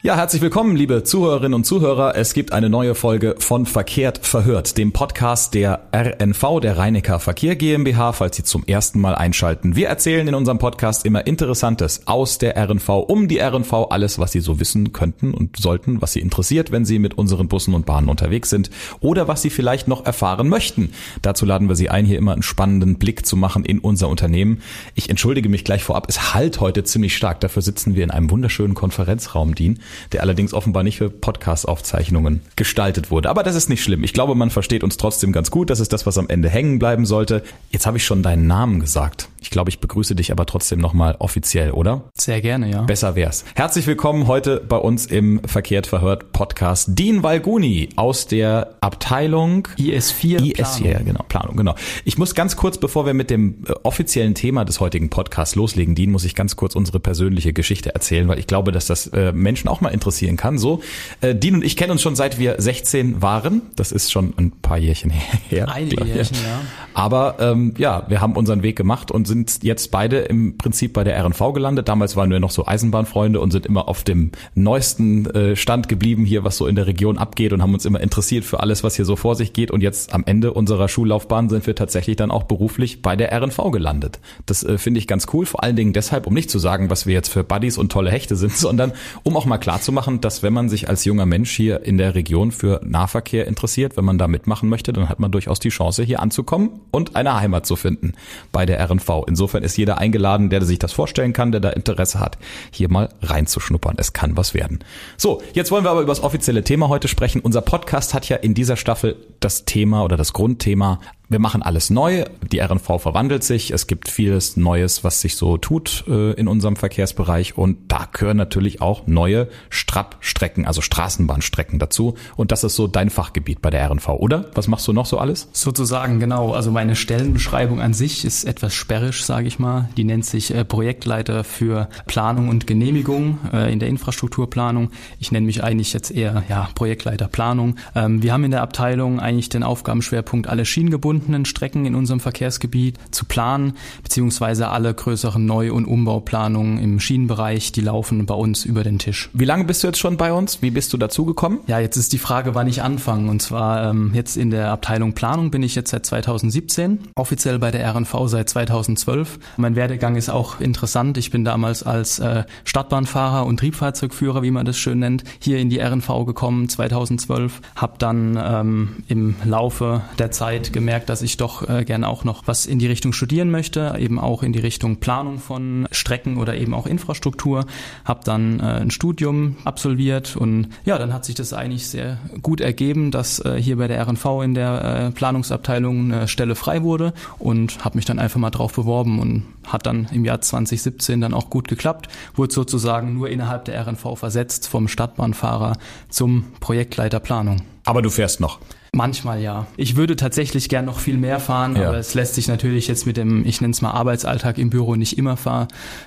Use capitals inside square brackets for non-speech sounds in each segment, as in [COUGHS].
Ja, herzlich willkommen, liebe Zuhörerinnen und Zuhörer. Es gibt eine neue Folge von Verkehrt verhört, dem Podcast der RNV, der Rheinecker Verkehr GmbH, falls Sie zum ersten Mal einschalten. Wir erzählen in unserem Podcast immer Interessantes aus der RNV, um die RNV, alles, was Sie so wissen könnten und sollten, was Sie interessiert, wenn Sie mit unseren Bussen und Bahnen unterwegs sind oder was Sie vielleicht noch erfahren möchten. Dazu laden wir Sie ein, hier immer einen spannenden Blick zu machen in unser Unternehmen. Ich entschuldige mich gleich vorab, es halt heute ziemlich stark. Dafür sitzen wir in einem wunderschönen Konferenzraum, Dean der allerdings offenbar nicht für Podcast-Aufzeichnungen gestaltet wurde. Aber das ist nicht schlimm. Ich glaube, man versteht uns trotzdem ganz gut. Das ist das, was am Ende hängen bleiben sollte. Jetzt habe ich schon deinen Namen gesagt. Ich glaube, ich begrüße dich aber trotzdem nochmal offiziell, oder? Sehr gerne, ja. Besser wär's. Herzlich willkommen heute bei uns im Verkehrt verhört Podcast Dean Valguni aus der Abteilung IS4 IS4, Planung. genau, Planung, genau. Ich muss ganz kurz, bevor wir mit dem äh, offiziellen Thema des heutigen Podcasts loslegen, Dean, muss ich ganz kurz unsere persönliche Geschichte erzählen, weil ich glaube, dass das äh, Menschen auch mal interessieren kann. So, äh, Dean und ich kennen uns schon seit wir 16 waren. Das ist schon ein paar Jährchen [LAUGHS] her. Einige Jährchen, ja. Aber ähm, ja, wir haben unseren Weg gemacht und sind jetzt beide im Prinzip bei der RNV gelandet. Damals waren wir noch so Eisenbahnfreunde und sind immer auf dem neuesten äh, Stand geblieben hier, was so in der Region abgeht und haben uns immer interessiert für alles, was hier so vor sich geht. Und jetzt am Ende unserer Schullaufbahn sind wir tatsächlich dann auch beruflich bei der RNV gelandet. Das äh, finde ich ganz cool, vor allen Dingen deshalb, um nicht zu sagen, was wir jetzt für Buddies und tolle Hechte sind, [LAUGHS] sondern um auch mal klarzumachen, dass wenn man sich als junger Mensch hier in der Region für Nahverkehr interessiert, wenn man da mitmachen möchte, dann hat man durchaus die Chance, hier anzukommen und eine Heimat zu finden bei der RNV. Insofern ist jeder eingeladen, der sich das vorstellen kann, der da Interesse hat, hier mal reinzuschnuppern. Es kann was werden. So, jetzt wollen wir aber über das offizielle Thema heute sprechen. Unser Podcast hat ja in dieser Staffel das Thema oder das Grundthema wir machen alles neu, die RNV verwandelt sich, es gibt vieles Neues, was sich so tut äh, in unserem Verkehrsbereich und da gehören natürlich auch neue Strappstrecken, also Straßenbahnstrecken dazu und das ist so dein Fachgebiet bei der RNV, oder? Was machst du noch so alles? Sozusagen, genau. Also meine Stellenbeschreibung an sich ist etwas sperrisch, sage ich mal. Die nennt sich äh, Projektleiter für Planung und Genehmigung äh, in der Infrastrukturplanung. Ich nenne mich eigentlich jetzt eher ja, Projektleiter Planung. Ähm, wir haben in der Abteilung eigentlich den Aufgabenschwerpunkt alle Schienengebunden verbundenen Strecken in unserem Verkehrsgebiet zu planen, beziehungsweise alle größeren Neu- und Umbauplanungen im Schienenbereich, die laufen bei uns über den Tisch. Wie lange bist du jetzt schon bei uns? Wie bist du dazugekommen? Ja, jetzt ist die Frage, wann ich anfange. Und zwar ähm, jetzt in der Abteilung Planung bin ich jetzt seit 2017, offiziell bei der RNV seit 2012. Mein Werdegang ist auch interessant. Ich bin damals als äh, Stadtbahnfahrer und Triebfahrzeugführer, wie man das schön nennt, hier in die RNV gekommen 2012. Habe dann ähm, im Laufe der Zeit gemerkt, dass ich doch äh, gerne auch noch was in die Richtung studieren möchte, eben auch in die Richtung Planung von Strecken oder eben auch Infrastruktur. Habe dann äh, ein Studium absolviert und ja, dann hat sich das eigentlich sehr gut ergeben, dass äh, hier bei der RNV in der äh, Planungsabteilung eine Stelle frei wurde und habe mich dann einfach mal drauf beworben und hat dann im Jahr 2017 dann auch gut geklappt, wurde sozusagen nur innerhalb der RNV versetzt vom Stadtbahnfahrer zum Projektleiter Planung. Aber du fährst noch. Manchmal ja. Ich würde tatsächlich gern noch viel mehr fahren, ja. aber es lässt sich natürlich jetzt mit dem, ich nenne es mal Arbeitsalltag im Büro nicht immer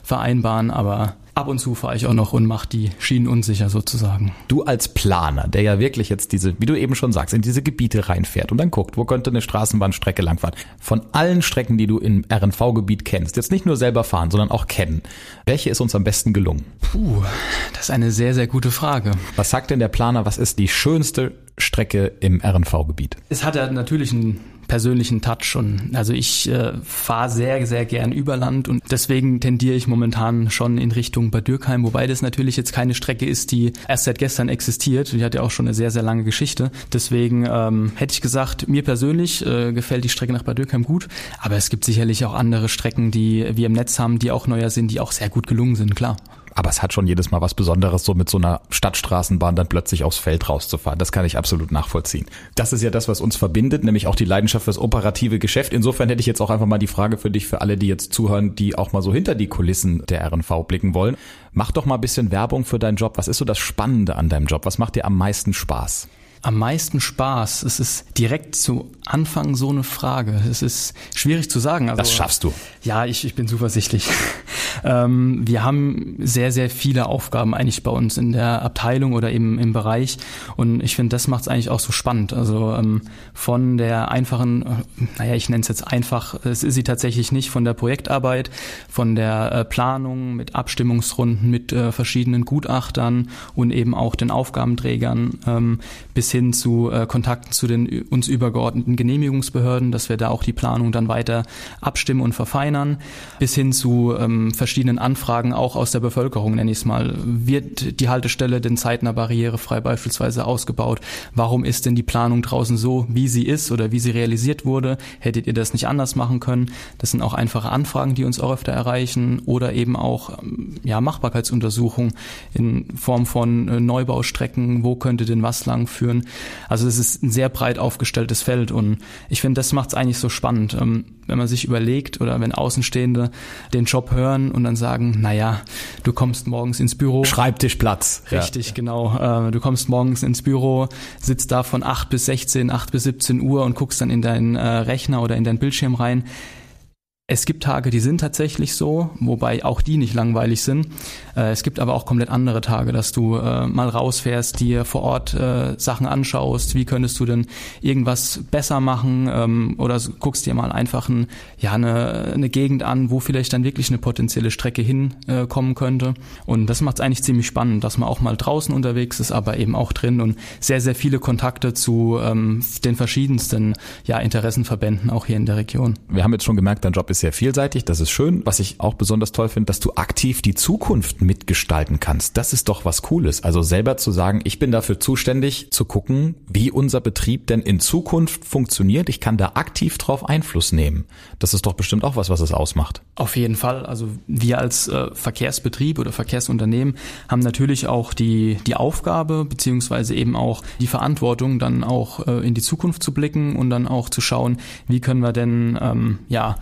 vereinbaren, aber ab und zu fahre ich auch noch und mache die Schienen unsicher sozusagen. Du als Planer, der ja wirklich jetzt diese, wie du eben schon sagst, in diese Gebiete reinfährt und dann guckt, wo könnte eine Straßenbahnstrecke langfahren. Von allen Strecken, die du im RNV-Gebiet kennst, jetzt nicht nur selber fahren, sondern auch kennen, welche ist uns am besten gelungen? Puh, das ist eine sehr, sehr gute Frage. Was sagt denn der Planer, was ist die schönste Strecke im RNV-Gebiet? Es hat ja natürlich einen persönlichen Touch und also ich äh, fahre sehr, sehr gern über Land und deswegen tendiere ich momentan schon in Richtung Bad Dürkheim, wobei das natürlich jetzt keine Strecke ist, die erst seit gestern existiert. Die hat ja auch schon eine sehr, sehr lange Geschichte. Deswegen ähm, hätte ich gesagt, mir persönlich äh, gefällt die Strecke nach Bad Dürkheim gut, aber es gibt sicherlich auch andere Strecken, die wir im Netz haben, die auch neuer sind, die auch sehr gut gelungen sind, klar aber es hat schon jedes Mal was Besonderes, so mit so einer Stadtstraßenbahn dann plötzlich aufs Feld rauszufahren. Das kann ich absolut nachvollziehen. Das ist ja das, was uns verbindet, nämlich auch die Leidenschaft fürs operative Geschäft. Insofern hätte ich jetzt auch einfach mal die Frage für dich, für alle, die jetzt zuhören, die auch mal so hinter die Kulissen der RNV blicken wollen. Mach doch mal ein bisschen Werbung für deinen Job. Was ist so das Spannende an deinem Job? Was macht dir am meisten Spaß? am meisten Spaß? Es ist direkt zu Anfang so eine Frage. Es ist schwierig zu sagen. Also, das schaffst du. Ja, ich, ich bin zuversichtlich. [LAUGHS] Ähm, wir haben sehr, sehr viele Aufgaben eigentlich bei uns in der Abteilung oder im, im Bereich und ich finde, das macht es eigentlich auch so spannend. Also ähm, von der einfachen, äh, naja, ich nenne es jetzt einfach, es ist sie tatsächlich nicht, von der Projektarbeit, von der äh, Planung mit Abstimmungsrunden, mit äh, verschiedenen Gutachtern und eben auch den Aufgabenträgern ähm, bis hin zu äh, Kontakten zu den uns übergeordneten Genehmigungsbehörden, dass wir da auch die Planung dann weiter abstimmen und verfeinern, bis hin zu ähm, verschiedenen Anfragen auch aus der Bevölkerung, nenne ich es mal. Wird die Haltestelle denn zeitnah barrierefrei beispielsweise ausgebaut? Warum ist denn die Planung draußen so, wie sie ist oder wie sie realisiert wurde? Hättet ihr das nicht anders machen können? Das sind auch einfache Anfragen, die uns auch öfter erreichen oder eben auch ähm, ja, Machbarkeitsuntersuchungen in Form von äh, Neubaustrecken, wo könnte denn was lang führen? Also es ist ein sehr breit aufgestelltes Feld und ich finde, das macht es eigentlich so spannend. Ähm, wenn man sich überlegt oder wenn Außenstehende den Job hören und dann sagen, naja, du kommst morgens ins Büro. Schreibtischplatz. Richtig, ja. genau. Äh, du kommst morgens ins Büro, sitzt da von 8 bis 16, 8 bis 17 Uhr und guckst dann in deinen äh, Rechner oder in deinen Bildschirm rein. Es gibt Tage, die sind tatsächlich so, wobei auch die nicht langweilig sind. Äh, es gibt aber auch komplett andere Tage, dass du äh, mal rausfährst, dir vor Ort äh, Sachen anschaust. Wie könntest du denn irgendwas besser machen? Ähm, oder guckst dir mal einfach ein, ja, eine, eine Gegend an, wo vielleicht dann wirklich eine potenzielle Strecke hinkommen könnte. Und das macht es eigentlich ziemlich spannend, dass man auch mal draußen unterwegs ist, aber eben auch drin und sehr, sehr viele Kontakte zu ähm, den verschiedensten ja, Interessenverbänden auch hier in der Region. Wir haben jetzt schon gemerkt, dein Job ist sehr vielseitig, das ist schön. Was ich auch besonders toll finde, dass du aktiv die Zukunft mitgestalten kannst. Das ist doch was Cooles. Also selber zu sagen, ich bin dafür zuständig zu gucken, wie unser Betrieb denn in Zukunft funktioniert. Ich kann da aktiv drauf Einfluss nehmen. Das ist doch bestimmt auch was, was es ausmacht. Auf jeden Fall. Also wir als äh, Verkehrsbetrieb oder Verkehrsunternehmen haben natürlich auch die, die Aufgabe beziehungsweise eben auch die Verantwortung, dann auch äh, in die Zukunft zu blicken und dann auch zu schauen, wie können wir denn ähm, ja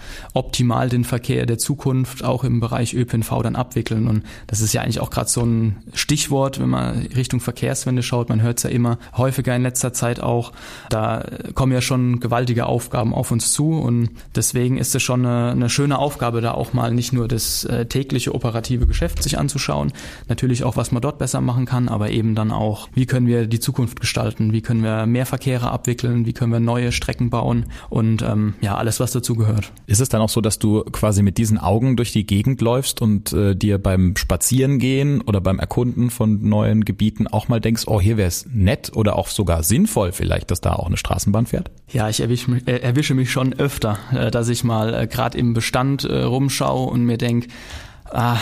optimal den Verkehr der Zukunft auch im Bereich ÖPNV dann abwickeln. Und das ist ja eigentlich auch gerade so ein Stichwort, wenn man Richtung Verkehrswende schaut. Man hört es ja immer häufiger in letzter Zeit auch. Da kommen ja schon gewaltige Aufgaben auf uns zu. Und deswegen ist es schon eine, eine schöne Aufgabe, da auch mal nicht nur das äh, tägliche operative Geschäft sich anzuschauen, natürlich auch, was man dort besser machen kann, aber eben dann auch, wie können wir die Zukunft gestalten, wie können wir mehr Verkehre abwickeln, wie können wir neue Strecken bauen und ähm, ja, alles, was dazu gehört. Ist es dann auch auch so, dass du quasi mit diesen Augen durch die Gegend läufst und äh, dir beim Spazierengehen oder beim Erkunden von neuen Gebieten auch mal denkst, oh, hier wäre es nett oder auch sogar sinnvoll vielleicht, dass da auch eine Straßenbahn fährt? Ja, ich erwische mich, äh, erwische mich schon öfter, äh, dass ich mal äh, gerade im Bestand äh, rumschaue und mir denk ah,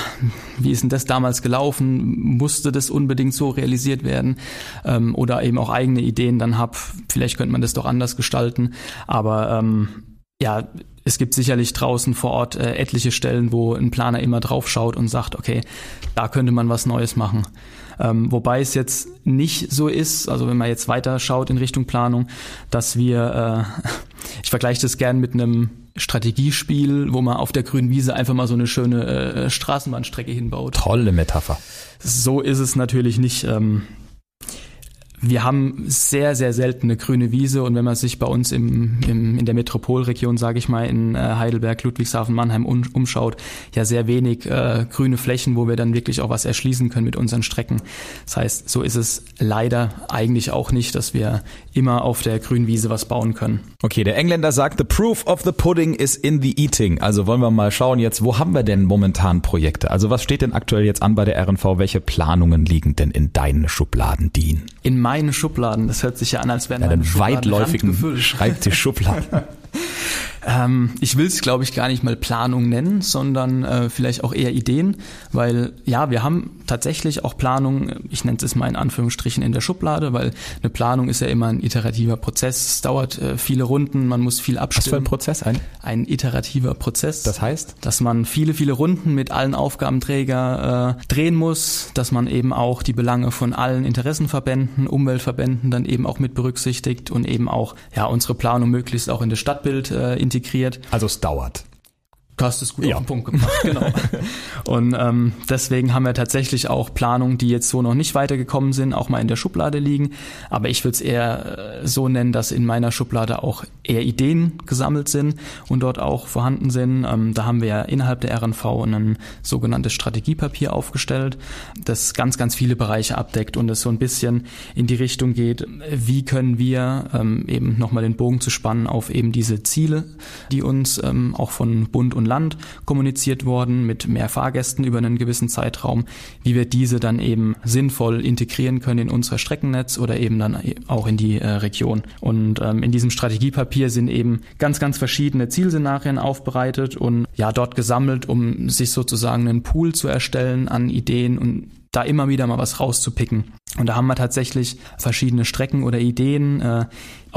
wie ist denn das damals gelaufen? Musste das unbedingt so realisiert werden? Ähm, oder eben auch eigene Ideen dann hab, vielleicht könnte man das doch anders gestalten. Aber ähm, ja, es gibt sicherlich draußen vor Ort äh, etliche Stellen, wo ein Planer immer drauf schaut und sagt, okay, da könnte man was Neues machen. Ähm, wobei es jetzt nicht so ist, also wenn man jetzt weiter schaut in Richtung Planung, dass wir, äh, [LAUGHS] ich vergleiche das gern mit einem Strategiespiel, wo man auf der grünen Wiese einfach mal so eine schöne äh, Straßenbahnstrecke hinbaut. Tolle Metapher. So ist es natürlich nicht. Ähm, wir haben sehr, sehr selten eine grüne Wiese und wenn man sich bei uns im, im, in der Metropolregion, sage ich mal, in äh, Heidelberg, Ludwigshafen, Mannheim um, umschaut, ja sehr wenig äh, grüne Flächen, wo wir dann wirklich auch was erschließen können mit unseren Strecken. Das heißt, so ist es leider eigentlich auch nicht, dass wir immer auf der grünen Wiese was bauen können. Okay, der Engländer sagt, the proof of the pudding is in the eating. Also wollen wir mal schauen jetzt, wo haben wir denn momentan Projekte? Also was steht denn aktuell jetzt an bei der RNV? Welche Planungen liegen denn in deinen Schubladen, Dean? In meine Schubladen. Das hört sich ja an, als wären meine Schubladen weitläufigen Schreibtischschubladen. [LAUGHS] Ähm, ich will es, glaube ich, gar nicht mal Planung nennen, sondern äh, vielleicht auch eher Ideen, weil ja, wir haben tatsächlich auch Planung, ich nenne es mal in Anführungsstrichen in der Schublade, weil eine Planung ist ja immer ein iterativer Prozess, es dauert äh, viele Runden, man muss viel abstimmen. Was für ein Prozess? Ein? ein iterativer Prozess. Das heißt? Dass man viele, viele Runden mit allen Aufgabenträger äh, drehen muss, dass man eben auch die Belange von allen Interessenverbänden, Umweltverbänden dann eben auch mit berücksichtigt und eben auch ja unsere Planung möglichst auch in das Stadtbild äh, integriert. Also es dauert. Du hast es gut ja. auf den Punkt gebracht, genau. [LAUGHS] und ähm, deswegen haben wir tatsächlich auch Planungen, die jetzt so noch nicht weitergekommen sind, auch mal in der Schublade liegen. Aber ich würde es eher äh, so nennen, dass in meiner Schublade auch eher Ideen gesammelt sind und dort auch vorhanden sind. Ähm, da haben wir ja innerhalb der RNV ein sogenanntes Strategiepapier aufgestellt, das ganz, ganz viele Bereiche abdeckt und es so ein bisschen in die Richtung geht, wie können wir ähm, eben nochmal den Bogen zu spannen auf eben diese Ziele, die uns ähm, auch von Bund und Land kommuniziert worden mit mehr Fahrgästen über einen gewissen Zeitraum, wie wir diese dann eben sinnvoll integrieren können in unser Streckennetz oder eben dann auch in die äh, Region. Und ähm, in diesem Strategiepapier sind eben ganz, ganz verschiedene Zielszenarien aufbereitet und ja dort gesammelt, um sich sozusagen einen Pool zu erstellen an Ideen und da immer wieder mal was rauszupicken. Und da haben wir tatsächlich verschiedene Strecken oder Ideen, äh,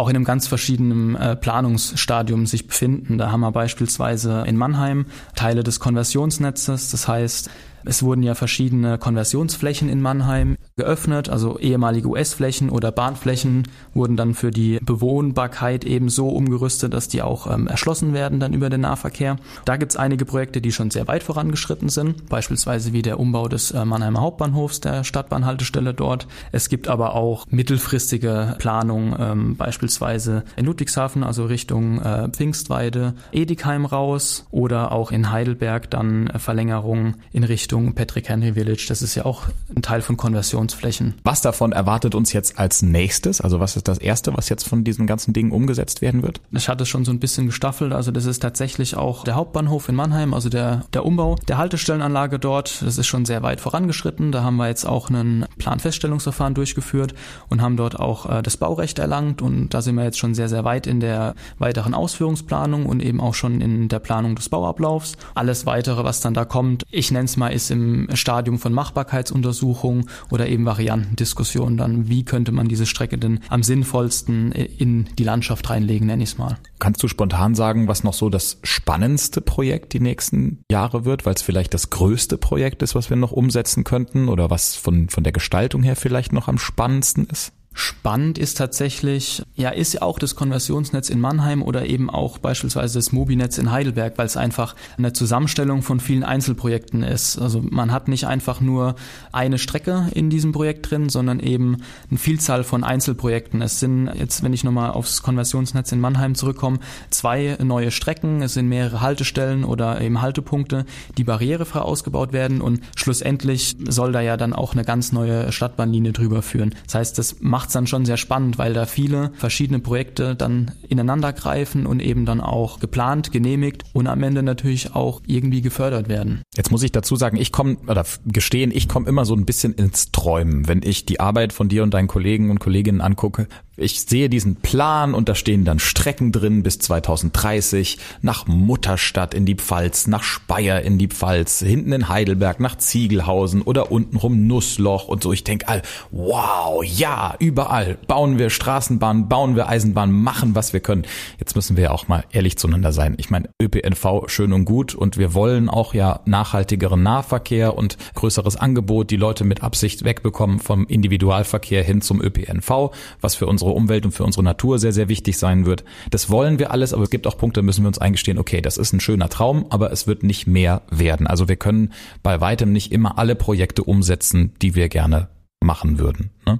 auch in einem ganz verschiedenen äh, Planungsstadium sich befinden. Da haben wir beispielsweise in Mannheim Teile des Konversionsnetzes, das heißt, es wurden ja verschiedene Konversionsflächen in Mannheim geöffnet, also ehemalige US-Flächen oder Bahnflächen wurden dann für die Bewohnbarkeit eben so umgerüstet, dass die auch ähm, erschlossen werden dann über den Nahverkehr. Da gibt es einige Projekte, die schon sehr weit vorangeschritten sind, beispielsweise wie der Umbau des äh, Mannheimer Hauptbahnhofs, der Stadtbahnhaltestelle dort. Es gibt aber auch mittelfristige Planungen, ähm, beispielsweise in Ludwigshafen, also Richtung äh, Pfingstweide, Edikheim raus oder auch in Heidelberg dann äh, Verlängerung in Richtung Patrick Henry Village. Das ist ja auch ein Teil von Konversionsflächen. Was davon erwartet uns jetzt als nächstes? Also was ist das erste, was jetzt von diesen ganzen Dingen umgesetzt werden wird? Ich hatte es schon so ein bisschen gestaffelt. Also das ist tatsächlich auch der Hauptbahnhof in Mannheim, also der, der Umbau der Haltestellenanlage dort. Das ist schon sehr weit vorangeschritten. Da haben wir jetzt auch einen Planfeststellungsverfahren durchgeführt und haben dort auch äh, das Baurecht erlangt. Und da sind wir jetzt schon sehr, sehr weit in der weiteren Ausführungsplanung und eben auch schon in der Planung des Bauablaufs. Alles weitere, was dann da kommt, ich nenne es mal ist im Stadium von Machbarkeitsuntersuchung oder eben Variantendiskussion dann, wie könnte man diese Strecke denn am sinnvollsten in die Landschaft reinlegen, nenne ich es mal. Kannst du spontan sagen, was noch so das spannendste Projekt die nächsten Jahre wird, weil es vielleicht das größte Projekt ist, was wir noch umsetzen könnten oder was von, von der Gestaltung her vielleicht noch am spannendsten ist? Spannend ist tatsächlich, ja, ist auch das Konversionsnetz in Mannheim oder eben auch beispielsweise das Mobinetz in Heidelberg, weil es einfach eine Zusammenstellung von vielen Einzelprojekten ist. Also man hat nicht einfach nur eine Strecke in diesem Projekt drin, sondern eben eine Vielzahl von Einzelprojekten. Es sind jetzt, wenn ich nochmal aufs Konversionsnetz in Mannheim zurückkomme, zwei neue Strecken, es sind mehrere Haltestellen oder eben Haltepunkte, die barrierefrei ausgebaut werden und schlussendlich soll da ja dann auch eine ganz neue Stadtbahnlinie drüber führen. Das heißt, das macht macht es dann schon sehr spannend, weil da viele verschiedene Projekte dann ineinander greifen und eben dann auch geplant, genehmigt und am Ende natürlich auch irgendwie gefördert werden. Jetzt muss ich dazu sagen, ich komme oder gestehen, ich komme immer so ein bisschen ins Träumen, wenn ich die Arbeit von dir und deinen Kollegen und Kolleginnen angucke, ich sehe diesen Plan und da stehen dann Strecken drin bis 2030 nach Mutterstadt in die Pfalz, nach Speyer in die Pfalz, hinten in Heidelberg nach Ziegelhausen oder untenrum Nussloch und so. Ich denke, wow, ja, überall bauen wir Straßenbahnen, bauen wir Eisenbahnen, machen was wir können. Jetzt müssen wir ja auch mal ehrlich zueinander sein. Ich meine, ÖPNV schön und gut und wir wollen auch ja nachhaltigeren Nahverkehr und größeres Angebot, die Leute mit Absicht wegbekommen vom Individualverkehr hin zum ÖPNV, was für unsere unsere Umwelt und für unsere Natur sehr, sehr wichtig sein wird. Das wollen wir alles, aber es gibt auch Punkte, müssen wir uns eingestehen, okay, das ist ein schöner Traum, aber es wird nicht mehr werden. Also wir können bei weitem nicht immer alle Projekte umsetzen, die wir gerne machen würden. Ne?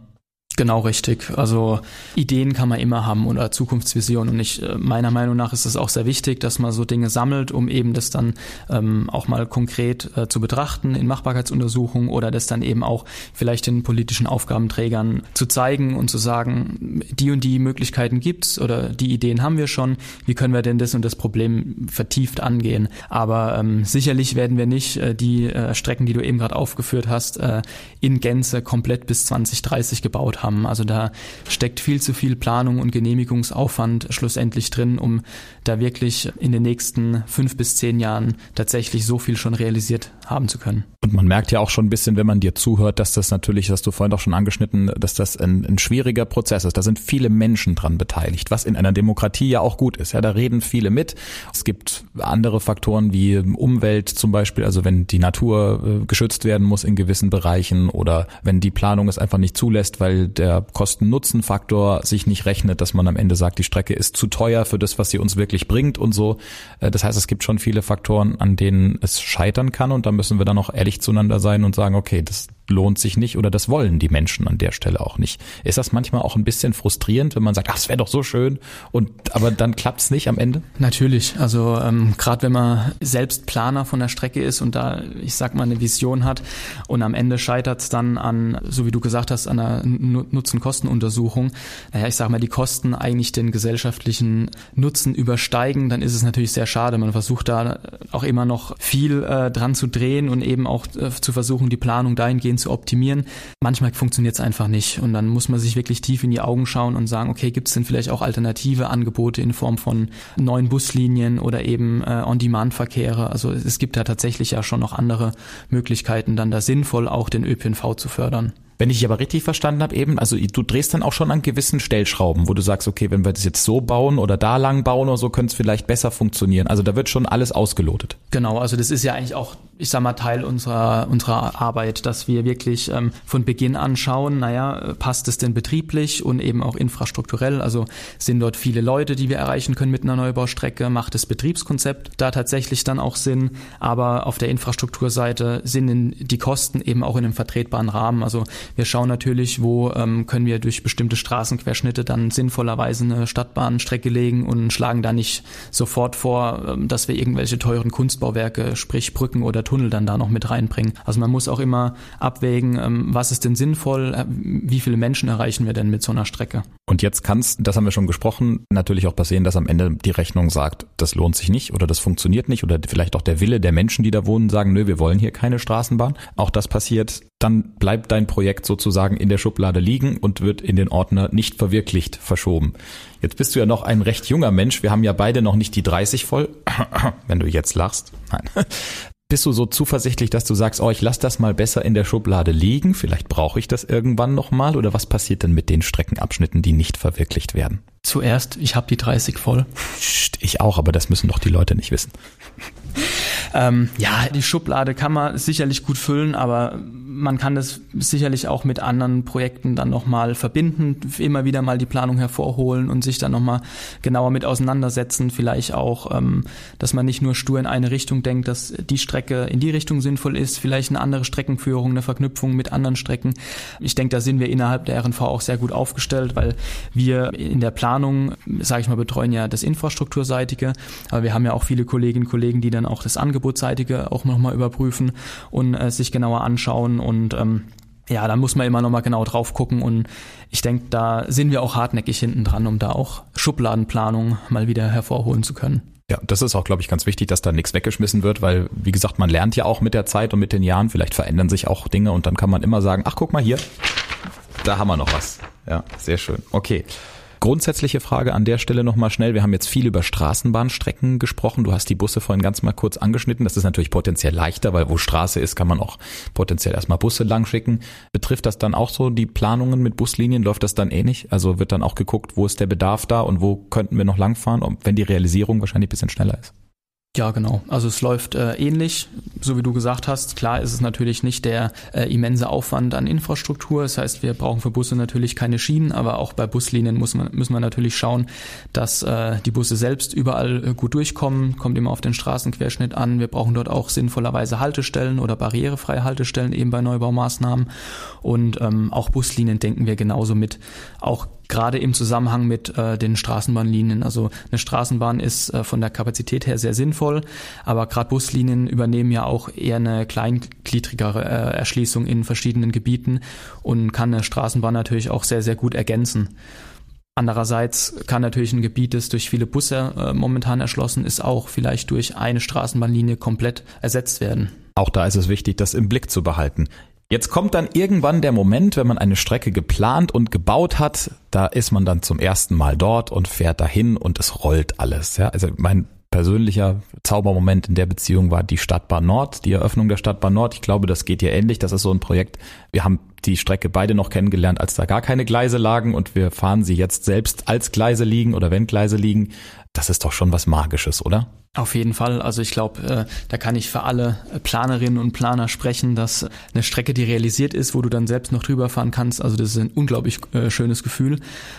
Genau richtig. Also Ideen kann man immer haben oder Zukunftsvisionen. Und ich, äh, meiner Meinung nach ist es auch sehr wichtig, dass man so Dinge sammelt, um eben das dann ähm, auch mal konkret äh, zu betrachten in Machbarkeitsuntersuchungen oder das dann eben auch vielleicht den politischen Aufgabenträgern zu zeigen und zu sagen, die und die Möglichkeiten gibt's oder die Ideen haben wir schon. Wie können wir denn das und das Problem vertieft angehen? Aber ähm, sicherlich werden wir nicht äh, die äh, Strecken, die du eben gerade aufgeführt hast, äh, in Gänze komplett bis 2030 gebaut haben. Also da steckt viel zu viel Planung und Genehmigungsaufwand schlussendlich drin, um da wirklich in den nächsten fünf bis zehn Jahren tatsächlich so viel schon realisiert haben zu können. Und man merkt ja auch schon ein bisschen, wenn man dir zuhört, dass das natürlich, hast du vorhin auch schon angeschnitten, dass das ein, ein schwieriger Prozess ist. Da sind viele Menschen dran beteiligt, was in einer Demokratie ja auch gut ist. Ja, da reden viele mit. Es gibt andere Faktoren wie Umwelt zum Beispiel, also wenn die Natur äh, geschützt werden muss in gewissen Bereichen oder wenn die Planung es einfach nicht zulässt, weil der Kosten-Nutzen-Faktor sich nicht rechnet, dass man am Ende sagt, die Strecke ist zu teuer für das, was sie uns wirklich bringt und so. Äh, das heißt, es gibt schon viele Faktoren, an denen es scheitern kann und da müssen wir dann auch ehrlich zueinander sein und sagen, okay, das lohnt sich nicht oder das wollen die Menschen an der Stelle auch nicht. Ist das manchmal auch ein bisschen frustrierend, wenn man sagt, ach, es wäre doch so schön und aber dann klappt es nicht am Ende? Natürlich. Also ähm, gerade wenn man selbst Planer von der Strecke ist und da, ich sag mal, eine Vision hat und am Ende scheitert es dann an, so wie du gesagt hast, an einer Nutzen-Kosten-Untersuchung, naja, ich sag mal, die Kosten eigentlich den gesellschaftlichen Nutzen übersteigen, dann ist es natürlich sehr schade. Man versucht da auch immer noch viel äh, dran zu drehen und eben auch äh, zu versuchen, die Planung dahingehend zu optimieren. Manchmal funktioniert es einfach nicht und dann muss man sich wirklich tief in die Augen schauen und sagen, okay, gibt es denn vielleicht auch alternative Angebote in Form von neuen Buslinien oder eben äh, On-Demand-Verkehre? Also es gibt da tatsächlich ja schon noch andere Möglichkeiten, dann da sinnvoll auch den ÖPNV zu fördern. Wenn ich dich aber richtig verstanden habe eben, also du drehst dann auch schon an gewissen Stellschrauben, wo du sagst, okay, wenn wir das jetzt so bauen oder da lang bauen oder so, könnte es vielleicht besser funktionieren. Also da wird schon alles ausgelotet. Genau, also das ist ja eigentlich auch, ich sag mal, Teil unserer, unserer Arbeit, dass wir wirklich ähm, von Beginn an schauen, naja, passt es denn betrieblich und eben auch infrastrukturell? Also sind dort viele Leute, die wir erreichen können mit einer Neubaustrecke? Macht das Betriebskonzept da tatsächlich dann auch Sinn? Aber auf der Infrastrukturseite sind die Kosten eben auch in einem vertretbaren Rahmen. Also wir schauen natürlich, wo ähm, können wir durch bestimmte Straßenquerschnitte dann sinnvollerweise eine Stadtbahnstrecke legen und schlagen da nicht sofort vor, ähm, dass wir irgendwelche teuren Kunstbauwerke, sprich Brücken oder Tunnel dann da noch mit reinbringen. Also man muss auch immer abwägen, ähm, was ist denn sinnvoll, äh, wie viele Menschen erreichen wir denn mit so einer Strecke. Und jetzt kann es, das haben wir schon gesprochen, natürlich auch passieren, dass am Ende die Rechnung sagt, das lohnt sich nicht oder das funktioniert nicht oder vielleicht auch der Wille der Menschen, die da wohnen, sagen, nö, wir wollen hier keine Straßenbahn. Auch das passiert dann bleibt dein Projekt sozusagen in der Schublade liegen und wird in den Ordner nicht verwirklicht verschoben. Jetzt bist du ja noch ein recht junger Mensch. Wir haben ja beide noch nicht die 30 voll. [COUGHS] Wenn du jetzt lachst. Nein. [LAUGHS] Bist du so zuversichtlich, dass du sagst, oh, ich lass das mal besser in der Schublade liegen, vielleicht brauche ich das irgendwann nochmal oder was passiert denn mit den Streckenabschnitten, die nicht verwirklicht werden? Zuerst, ich habe die 30 voll. Ich auch, aber das müssen doch die Leute nicht wissen. [LAUGHS] Ähm, ja, die Schublade kann man sicherlich gut füllen, aber man kann das sicherlich auch mit anderen Projekten dann nochmal verbinden, immer wieder mal die Planung hervorholen und sich dann nochmal genauer mit auseinandersetzen. Vielleicht auch, ähm, dass man nicht nur stur in eine Richtung denkt, dass die Strecke in die Richtung sinnvoll ist, vielleicht eine andere Streckenführung, eine Verknüpfung mit anderen Strecken. Ich denke, da sind wir innerhalb der RNV auch sehr gut aufgestellt, weil wir in der Planung, sage ich mal, betreuen ja das Infrastrukturseitige, aber wir haben ja auch viele Kolleginnen und Kollegen, die dann auch das Angebotsseitige auch nochmal überprüfen und äh, sich genauer anschauen und ähm, ja, da muss man immer noch mal genau drauf gucken und ich denke, da sind wir auch hartnäckig hinten dran, um da auch Schubladenplanung mal wieder hervorholen zu können. Ja, das ist auch, glaube ich, ganz wichtig, dass da nichts weggeschmissen wird, weil, wie gesagt, man lernt ja auch mit der Zeit und mit den Jahren, vielleicht verändern sich auch Dinge und dann kann man immer sagen, ach, guck mal hier, da haben wir noch was. Ja, sehr schön. Okay. Grundsätzliche Frage an der Stelle nochmal schnell. Wir haben jetzt viel über Straßenbahnstrecken gesprochen. Du hast die Busse vorhin ganz mal kurz angeschnitten. Das ist natürlich potenziell leichter, weil wo Straße ist, kann man auch potenziell erstmal Busse langschicken. Betrifft das dann auch so die Planungen mit Buslinien? Läuft das dann ähnlich? Also wird dann auch geguckt, wo ist der Bedarf da und wo könnten wir noch langfahren, wenn die Realisierung wahrscheinlich ein bisschen schneller ist? Ja, genau. Also es läuft äh, ähnlich, so wie du gesagt hast. Klar ist es natürlich nicht der äh, immense Aufwand an Infrastruktur. Das heißt, wir brauchen für Busse natürlich keine Schienen, aber auch bei Buslinien muss man, müssen wir natürlich schauen, dass äh, die Busse selbst überall äh, gut durchkommen. Kommt immer auf den Straßenquerschnitt an. Wir brauchen dort auch sinnvollerweise Haltestellen oder barrierefreie Haltestellen eben bei Neubaumaßnahmen. Und ähm, auch Buslinien denken wir genauso mit. Auch gerade im Zusammenhang mit äh, den Straßenbahnlinien. Also eine Straßenbahn ist äh, von der Kapazität her sehr sinnvoll, aber gerade Buslinien übernehmen ja auch eher eine kleingliedrigere äh, Erschließung in verschiedenen Gebieten und kann eine Straßenbahn natürlich auch sehr, sehr gut ergänzen. Andererseits kann natürlich ein Gebiet, das durch viele Busse äh, momentan erschlossen ist, auch vielleicht durch eine Straßenbahnlinie komplett ersetzt werden. Auch da ist es wichtig, das im Blick zu behalten. Jetzt kommt dann irgendwann der Moment, wenn man eine Strecke geplant und gebaut hat, da ist man dann zum ersten Mal dort und fährt dahin und es rollt alles. Ja, also mein persönlicher Zaubermoment in der Beziehung war die Stadtbahn Nord, die Eröffnung der Stadtbahn Nord. Ich glaube, das geht hier ähnlich. Das ist so ein Projekt, Wir haben die Strecke beide noch kennengelernt, als da gar keine Gleise lagen und wir fahren sie jetzt selbst als Gleise liegen oder wenn Gleise liegen. Das ist doch schon was Magisches, oder? Auf jeden Fall. Also ich glaube, äh, da kann ich für alle Planerinnen und Planer sprechen, dass eine Strecke, die realisiert ist, wo du dann selbst noch drüber fahren kannst, also das ist ein unglaublich äh, schönes Gefühl.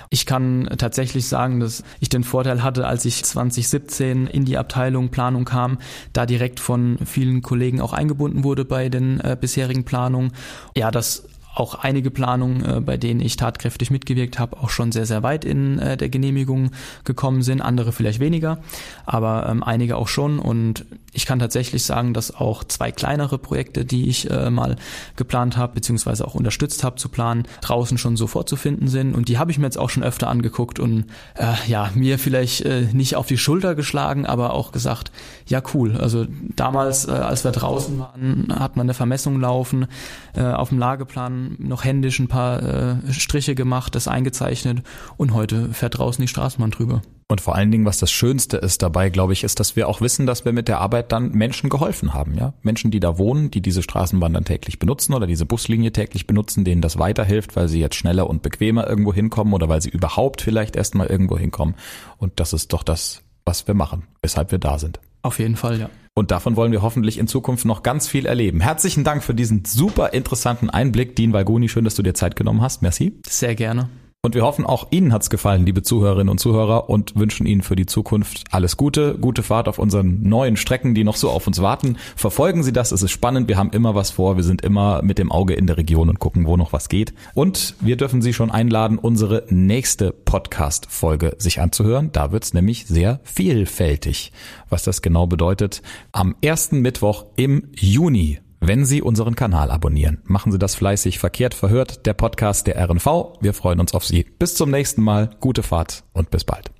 Ich kann tatsächlich sagen, dass ich den Vorteil hatte, als ich 2017 in die Abteilung Planung kam, da direkt von vielen Kollegen auch eingebunden wurde bei den äh, bisherigen Planungen. Ja, das auch einige Planungen, äh, bei denen ich tatkräftig mitgewirkt habe, auch schon sehr, sehr weit in äh, der Genehmigung gekommen sind, andere vielleicht weniger, aber ähm, einige auch schon. Und ich kann tatsächlich sagen, dass auch zwei kleinere Projekte, die ich äh, mal geplant habe, beziehungsweise auch unterstützt habe zu planen, draußen schon so vorzufinden sind. Und die habe ich mir jetzt auch schon öfter angeguckt und äh, ja, mir vielleicht äh, nicht auf die Schulter geschlagen, aber auch gesagt, ja cool. Also damals, äh, als wir draußen waren, hat man eine Vermessung laufen, äh, auf dem Lageplan noch händisch ein paar äh, Striche gemacht, das eingezeichnet und heute fährt draußen die Straßenbahn drüber. Und vor allen Dingen, was das Schönste ist dabei, glaube ich, ist, dass wir auch wissen, dass wir mit der Arbeit dann Menschen geholfen haben, ja. Menschen, die da wohnen, die diese Straßenbahn dann täglich benutzen oder diese Buslinie täglich benutzen, denen das weiterhilft, weil sie jetzt schneller und bequemer irgendwo hinkommen oder weil sie überhaupt vielleicht erstmal irgendwo hinkommen. Und das ist doch das, was wir machen, weshalb wir da sind. Auf jeden Fall, ja. Und davon wollen wir hoffentlich in Zukunft noch ganz viel erleben. Herzlichen Dank für diesen super interessanten Einblick, Dean Valgoni. Schön, dass du dir Zeit genommen hast. Merci. Sehr gerne. Und wir hoffen, auch Ihnen hat's gefallen, liebe Zuhörerinnen und Zuhörer, und wünschen Ihnen für die Zukunft alles Gute, gute Fahrt auf unseren neuen Strecken, die noch so auf uns warten. Verfolgen Sie das, es ist spannend, wir haben immer was vor, wir sind immer mit dem Auge in der Region und gucken, wo noch was geht. Und wir dürfen Sie schon einladen, unsere nächste Podcast-Folge sich anzuhören. Da wird's nämlich sehr vielfältig. Was das genau bedeutet, am ersten Mittwoch im Juni wenn Sie unseren Kanal abonnieren. Machen Sie das fleißig verkehrt verhört, der Podcast der RNV. Wir freuen uns auf Sie. Bis zum nächsten Mal, gute Fahrt und bis bald.